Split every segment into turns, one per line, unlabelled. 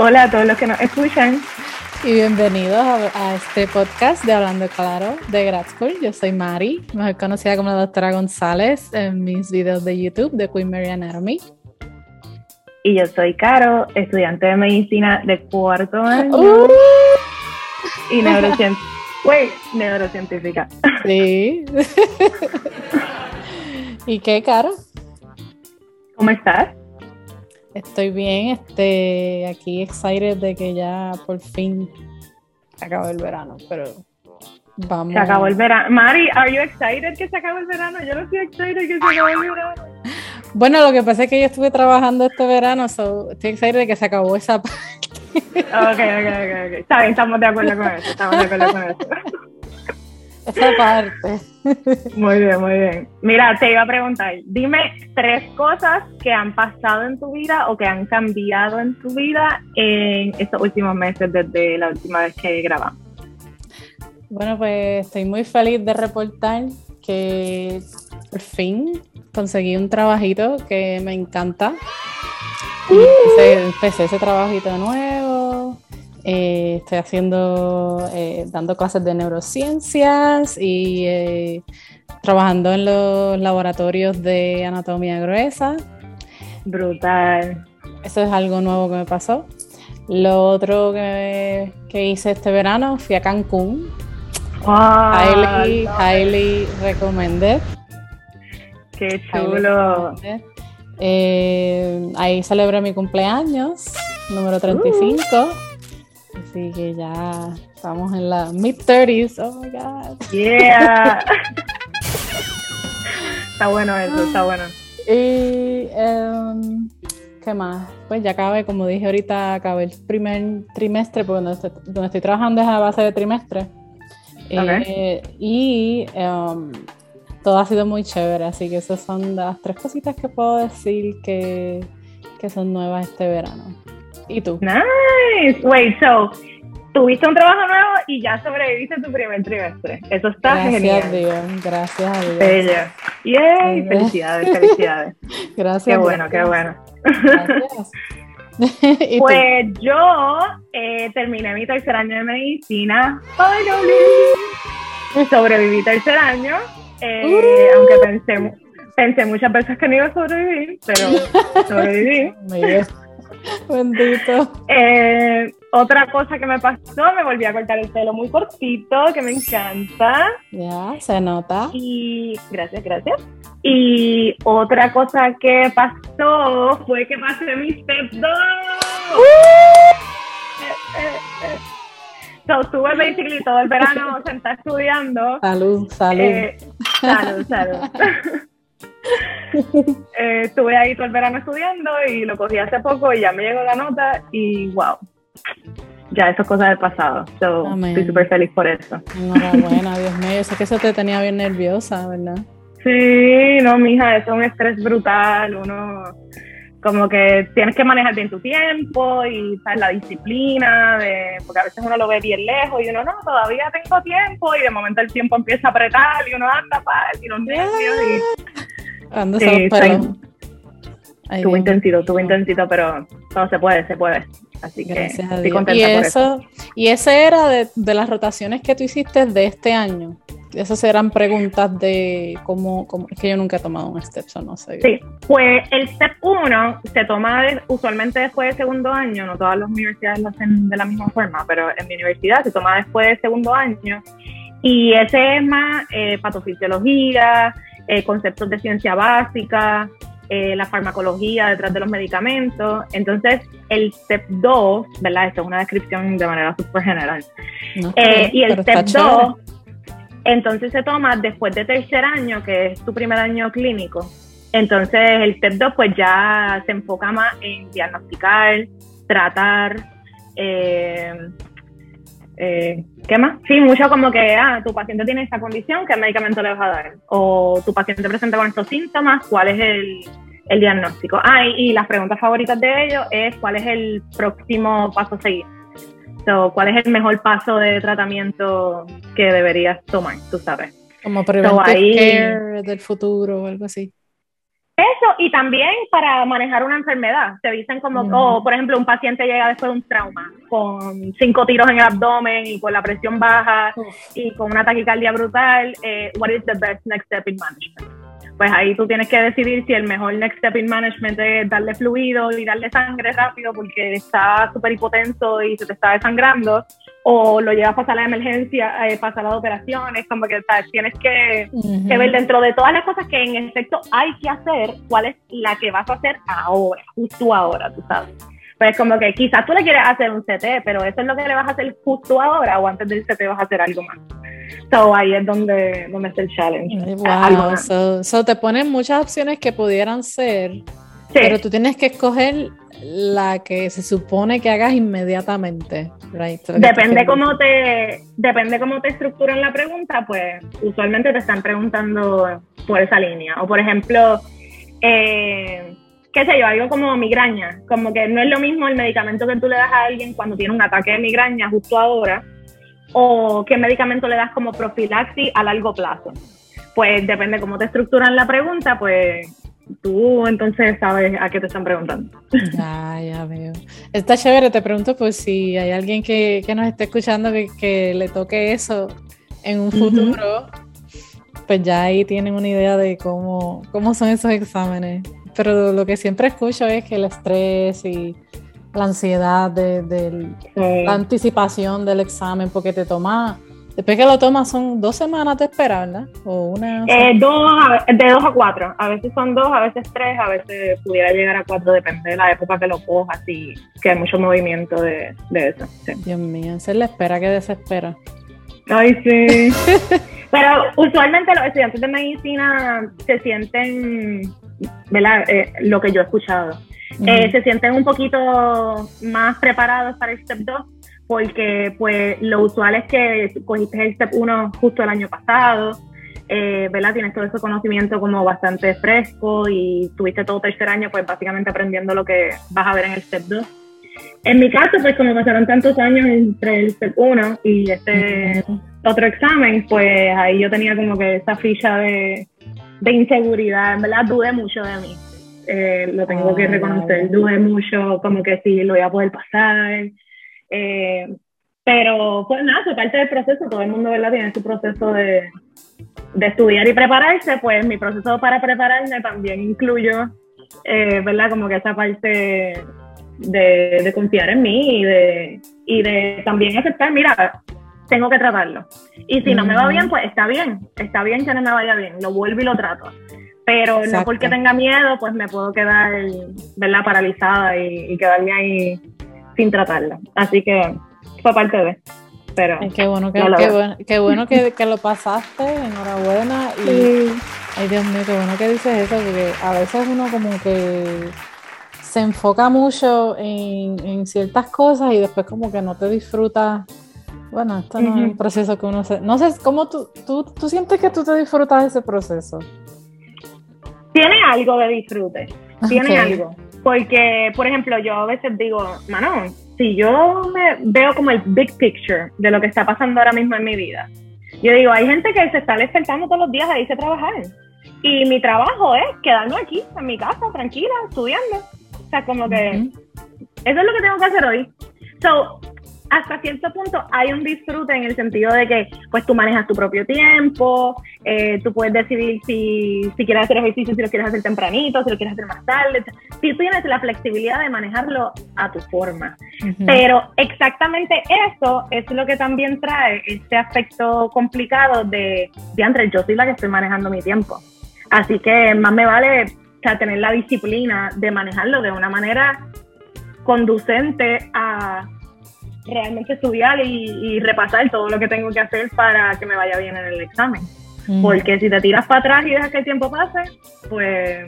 Hola a todos los que nos escuchan.
Y bienvenidos a, este podcast de Hablando Claro de Grad School. Yo soy Mari, mejor conocida como la doctora González en mis videos de YouTube de Queen Mary Anatomy.
Y yo soy Caro, estudiante de medicina de cuarto año.
Uh.
Y neurocientífica. Wait, neurocientífica.
Sí. ¿Y qué, Caro?
¿Cómo estás?
Estoy bien, este, aquí excited de que ya por fin acabó el verano, pero vamos.
Se acabó el verano. Mari, are you excited que se acabó el verano? Yo no estoy excited que se acabó el verano.
Bueno, lo que pasa es que yo estuve trabajando este verano, so estoy excited de que se acabó esa parte.
Ok, ok, ok, ok. Está bien, estamos de acuerdo con eso, estamos de acuerdo con eso.
Esa parte.
Muy bien, muy bien. Mira, te iba a preguntar, dime tres cosas que han pasado en tu vida o que han cambiado en tu vida en estos últimos meses desde la última vez que grabamos.
Bueno, pues estoy muy feliz de reportar que por fin conseguí un trabajito que me encanta. Y empecé, empecé ese trabajito nuevo. Eh, estoy haciendo, eh, dando clases de neurociencias y eh, trabajando en los laboratorios de anatomía gruesa.
Brutal.
Eso es algo nuevo que me pasó. Lo otro que, que hice este verano, fui a Cancún.
Wow,
highly, highly recommended.
Qué chulo.
ahí celebré mi cumpleaños, número 35. Así que ya estamos en la mid-30s. Oh my God.
Yeah. está bueno eso, está bueno.
Y, em, ¿qué más? Pues ya acabé, como dije ahorita, acabé el primer trimestre, porque donde estoy, donde estoy trabajando es a base de trimestre. Eh, y em, todo ha sido muy chévere, así que esas son las tres cositas que puedo decir que, que son nuevas este verano. ¿Y tú?
Nice. Wait, so, tuviste un trabajo nuevo y ya sobreviviste tu primer trimestre. Eso está
Gracias a. Dios, gracias a Dios.
Bella. Yay, felicidades, felicidades.
Gracias.
Qué bueno, qué bueno.
Gracias. ¿Y tú?
Pues yo eh, terminé mi tercer año de medicina. Finally. Sobreviví tercer año. eh,
Uh.
Aunque pensé, pensé muchas veces que no iba a sobrevivir, pero sobreviví.
Bendito.
Eh, otra cosa que me pasó, me volví a cortar el pelo muy cortito, que me encanta.
Ya, se nota.
Y gracias, gracias. Y otra cosa que pasó fue que pasé mi step 2. So, estuve basically todo el verano sentada estudiando.
Salud, salud.
Eh, salud, salud. Eh, estuve ahí todo el verano estudiando y lo cogí hace poco y ya me llegó la nota y wow. Ya eso es cosa del pasado. So, estoy súper feliz por eso.
Enhorabuena, Dios mío. Yo sé que eso te tenía bien nerviosa, ¿verdad?
Sí, no, mija, eso es un estrés brutal. Uno, como que tienes que manejar bien tu tiempo y sabes la disciplina, de, porque a veces uno lo ve bien lejos y uno no, todavía tengo tiempo y de momento el tiempo empieza a apretar y uno anda para y los nervios y
Ando
Sí,
pero-
tuvo intensito, tuvo intensito, pero todo se puede, se puede. Así que
Gracias
estoy contenta
Y
por eso.
eso, y ese era de, de las rotaciones que tú hiciste de este año. Esas eran preguntas de cómo, cómo es que yo nunca he tomado un step, so no sé.
Sí, pues el step 1 se toma de- usualmente después del segundo año, no todas las universidades lo hacen de la misma forma, pero en mi universidad se toma después del segundo año y ese es más eh, patofisiología, eh, conceptos de ciencia básica, eh, la farmacología detrás de los medicamentos. Entonces, el step 2, ¿verdad? Esto es una descripción de manera súper general.
No
Eh, y el step
chévere.
2, entonces se toma después de tercer año, que es tu primer año clínico. Entonces el step 2 pues ya se enfoca más en diagnosticar, tratar, eh, eh, ¿qué más? Sí, mucho como que, ah, tu paciente tiene esta condición, ¿qué medicamento le vas a dar? O tu paciente presenta con estos síntomas, ¿cuál es el, el diagnóstico? Ah, y, y las preguntas favoritas de ellos es cuál es el próximo paso a seguir. So, ¿Cuál es el mejor paso de tratamiento que deberías tomar? Tú sabes.
Como preventive
ahí-
care del futuro o algo así.
Eso y también para manejar una enfermedad. Te dicen como, oh, por ejemplo, un paciente llega después de un trauma con cinco tiros en el abdomen y con la presión baja y con una taquicardia brutal. Eh, what is the best next step in management? Pues ahí tú tienes que decidir si el mejor next step in management es darle fluido y darle sangre rápido porque está súper hipotenso y se te está desangrando o lo llevas a pasar la emergencia, eh, pasar las operaciones, como que tienes que, ver dentro de todas las cosas que en efecto hay que hacer, cuál es la que vas a hacer ahora, justo ahora, tú sabes. Pues como que quizás tú le quieres hacer un CT, pero eso es lo que le vas a hacer justo ahora o antes del CT vas a hacer algo más. So ahí es donde, donde está el challenge.
Wow, so, so, te ponen muchas opciones que pudieran ser, pero tú tienes que escoger la que se supone que hagas inmediatamente.
Depende cómo te depende cómo te estructuran la pregunta, pues usualmente te están preguntando por esa línea. O por ejemplo, eh, qué sé yo, algo como migraña, como que no es lo mismo el medicamento que tú le das a alguien cuando tiene un ataque de migraña justo ahora, o qué medicamento le das como profilaxis a largo plazo. Pues depende cómo te estructuran la pregunta, pues tú entonces sabes a qué te están preguntando.
Ya, ya veo. Está chévere, te pregunto pues si hay alguien que, nos esté escuchando que, le toque eso en un futuro, pues ya ahí tienen una idea de cómo, cómo son esos exámenes. Pero lo que siempre escucho es que el estrés y la ansiedad de, la anticipación del examen, porque te toma Después que lo tomas son dos semanas de espera, ¿verdad? O una...
Eh, dos, de dos a cuatro. A veces son dos, a veces tres, a veces pudiera llegar a cuatro, depende de la época que lo cojas y que hay mucho movimiento de, eso.
Dios mío, esa es la espera que desespera.
Ay, sí. Pero usualmente los estudiantes de medicina se sienten, ¿verdad? Eh, lo que yo he escuchado. Eh, se sienten un poquito más preparados para el step 2 porque pues lo usual es que cogiste el Step 1 justo el año pasado, eh, ¿verdad? Tienes todo ese conocimiento como bastante fresco y tuviste todo tercer año pues básicamente aprendiendo lo que vas a ver en el Step 2. En mi caso, pues como pasaron tantos años entre el Step 1 y este otro examen, pues ahí yo tenía como que esa ficha de, de inseguridad, en verdad dudé mucho de mí. Eh, lo tengo que reconocer, dudé mucho como que si lo iba a poder pasar, eh, pero pues nada, fue parte del proceso, todo el mundo ¿verdad? tiene su proceso de, de estudiar y prepararse, pues mi proceso para prepararme también incluyó, eh, ¿verdad? Como que esa parte de, de, confiar en mí y de, y de también aceptar, mira, tengo que tratarlo. Y si no me va bien, pues está bien, está bien que no me vaya bien, lo vuelvo y lo trato. Pero no porque tenga miedo, pues me puedo quedar, ¿verdad? Paralizada y, y quedarme ahí sin tratarla. Así que fue parte de. Pero
qué bueno que, qué bueno, que, lo pasaste, enhorabuena. Y ay Dios mío, qué bueno que dices eso, porque a veces uno como que se enfoca mucho en, ciertas cosas y después como que no te disfrutas. Bueno, esto no es un proceso que uno se... No sé, ¿cómo tú, tú, tú sientes que tú te disfrutas de ese proceso?
Tiene algo de disfrute, tiene algo porque, por ejemplo, yo a veces digo, mano, si yo me veo como el big picture de lo que está pasando ahora mismo en mi vida, yo digo, hay gente que se está despertando todos los días a irse a trabajar. Y mi trabajo es quedarme aquí, en mi casa, tranquila, estudiando. O sea, como que eso es lo que tengo que hacer hoy. So, hasta cierto punto hay un disfrute en el sentido de que pues tú manejas tu propio tiempo, eh, tú puedes decidir si, si quieres hacer ejercicio, si lo quieres hacer tempranito, si lo quieres hacer más tarde. Tú tienes la flexibilidad de manejarlo a tu forma. Pero exactamente eso es lo que también trae este aspecto complicado de, de Andrés, yo soy la que estoy manejando mi tiempo. Así que más me vale tener la disciplina de manejarlo de una manera conducente a realmente estudiar y, repasar todo lo que tengo que hacer para que me vaya bien en el examen. Porque si te tiras para atrás y dejas que el tiempo pase, pues,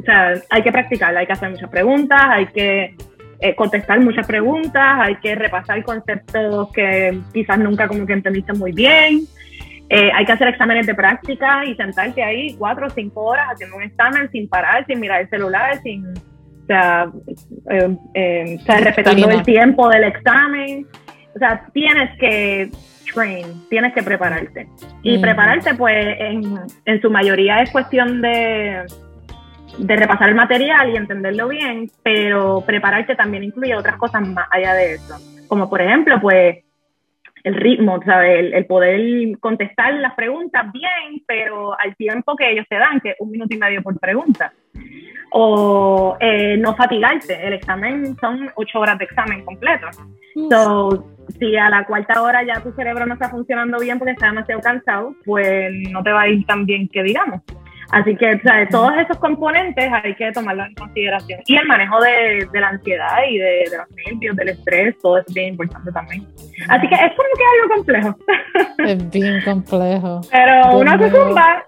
o sea, hay que practicar, hay que hacer muchas preguntas, hay que eh, contestar muchas preguntas, hay que repasar conceptos que quizás nunca como que entendiste muy bien. Eh, hay que hacer exámenes de práctica y sentarte ahí cuatro o cinco horas haciendo un examen sin parar, sin mirar el celular, sin o sea, eh, respetando el tiempo del examen. O sea, tienes que train, tienes que prepararte. Y prepararte, pues, en, en, su mayoría es cuestión de, de repasar el material y entenderlo bien, pero prepararte también incluye otras cosas más allá de eso. Como por ejemplo, pues el ritmo, ¿sabes? El, poder contestar las preguntas bien, pero al tiempo que ellos te dan, que es un minuto y medio por pregunta. O eh, no fatigarte. El examen son ocho horas de examen completo. So, si a la cuarta hora ya tu cerebro no está funcionando bien porque está demasiado cansado, pues no te va a ir tan bien que digamos. Así que, ¿sabes? todos esos componentes hay que tomarlos en consideración. Y el manejo de, de la ansiedad y de, de, los nervios, del estrés, todo es bien importante también. Así que es como que algo complejo.
Es bien complejo.
Pero uno se zumba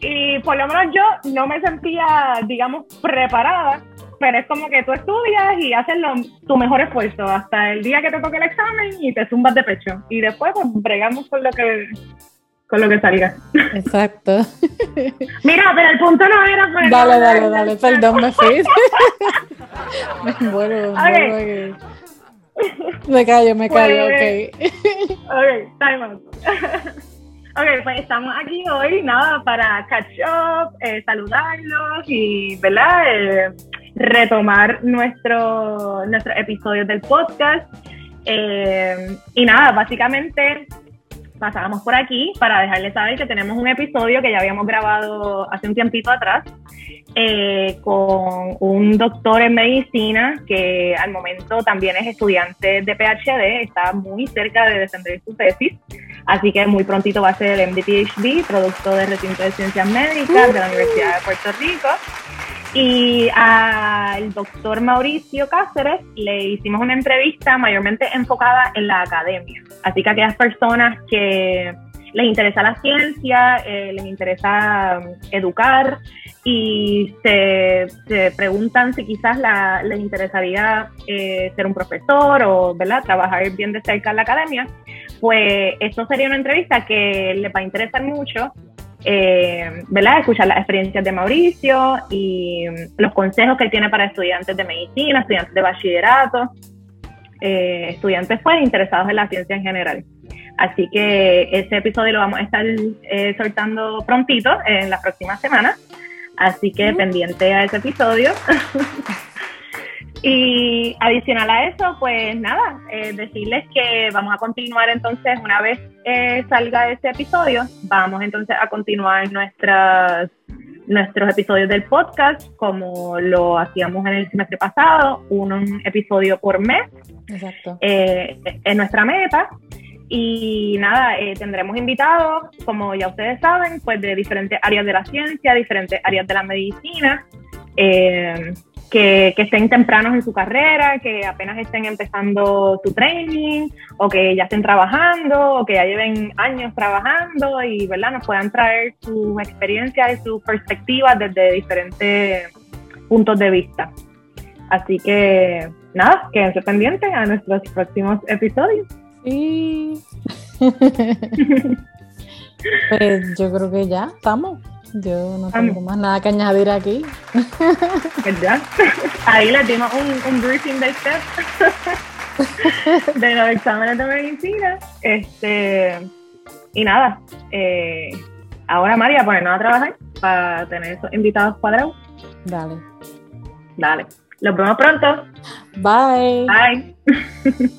y por lo menos yo no me sentía, digamos, preparada, pero es como que tú estudias y haces lo, tu mejor esfuerzo hasta el día que te toque el examen y te zumbas de pecho. Y después pues bregamos con lo que con lo que salga.
Exacto.
Mira, pero el punto no era...
Dale, dale, dale, perdón, me fui. me vuelvo, me Me callo, me callo,
pues, ok. ok, time out. ok, pues estamos aquí hoy, nada, para catch up, eh, saludarlos y, ¿verdad? Eh, retomar nuestro, nuestros episodios del podcast. Eh, y nada, básicamente pasábamos por aquí para dejarles saber que tenemos un episodio que ya habíamos grabado hace un tiempito atrás eh, con un doctor en medicina que al momento también es estudiante de PhD, está muy cerca de defender su tesis, así que muy prontito va a ser el MD-PhD, producto de recinto de ciencias médicas de la Universidad de Puerto Rico. Y al doctor Mauricio Cáceres le hicimos una entrevista mayormente enfocada en la academia. Así que aquellas personas que les interesa la ciencia, eh, les interesa um, educar y se, preguntan si quizás les interesaría eh, ser un profesor o ¿verdad? trabajar bien de cerca en la academia, pues esto sería una entrevista que les va a interesar mucho eh, ¿verdad? Escuchar las experiencias de Mauricio y los consejos que él tiene para estudiantes de medicina, estudiantes de bachillerato, eh, estudiantes pues interesados en la ciencia en general. Así que ese episodio lo vamos a estar eh, soltando prontito en las próximas semanas. Así que pendiente a ese episodio. Y adicional a eso, pues nada, eh, decirles que vamos a continuar entonces, una vez eh, salga ese episodio, vamos entonces a continuar nuestras, nuestros episodios del podcast como lo hacíamos en el semestre pasado, un episodio por mes. Exacto. Eh, es nuestra meta. Y nada, tendremos invitados, como ya ustedes saben, pues de diferentes áreas de la ciencia, diferentes áreas de la medicina. Eh, que, estén tempranos en su carrera, que apenas estén empezando su training, o que ya estén trabajando, o que ya lleven años trabajando y ¿verdad? nos puedan traer sus experiencias y sus perspectivas desde diferentes puntos de vista. Así que nada, quédense pendientes a nuestros próximos episodios.
Sí. pues yo creo que ya estamos. Yo no tengo más nada que añadir aquí.
¿Verdad? Ahí le dimos un, un briefing del step de los exámenes de medicina. Este, y nada, eh, ahora María, ponernos a trabajar para tener esos invitados cuadrados.
Dale.
Dale. Los vemos pronto.
Bye.
Bye.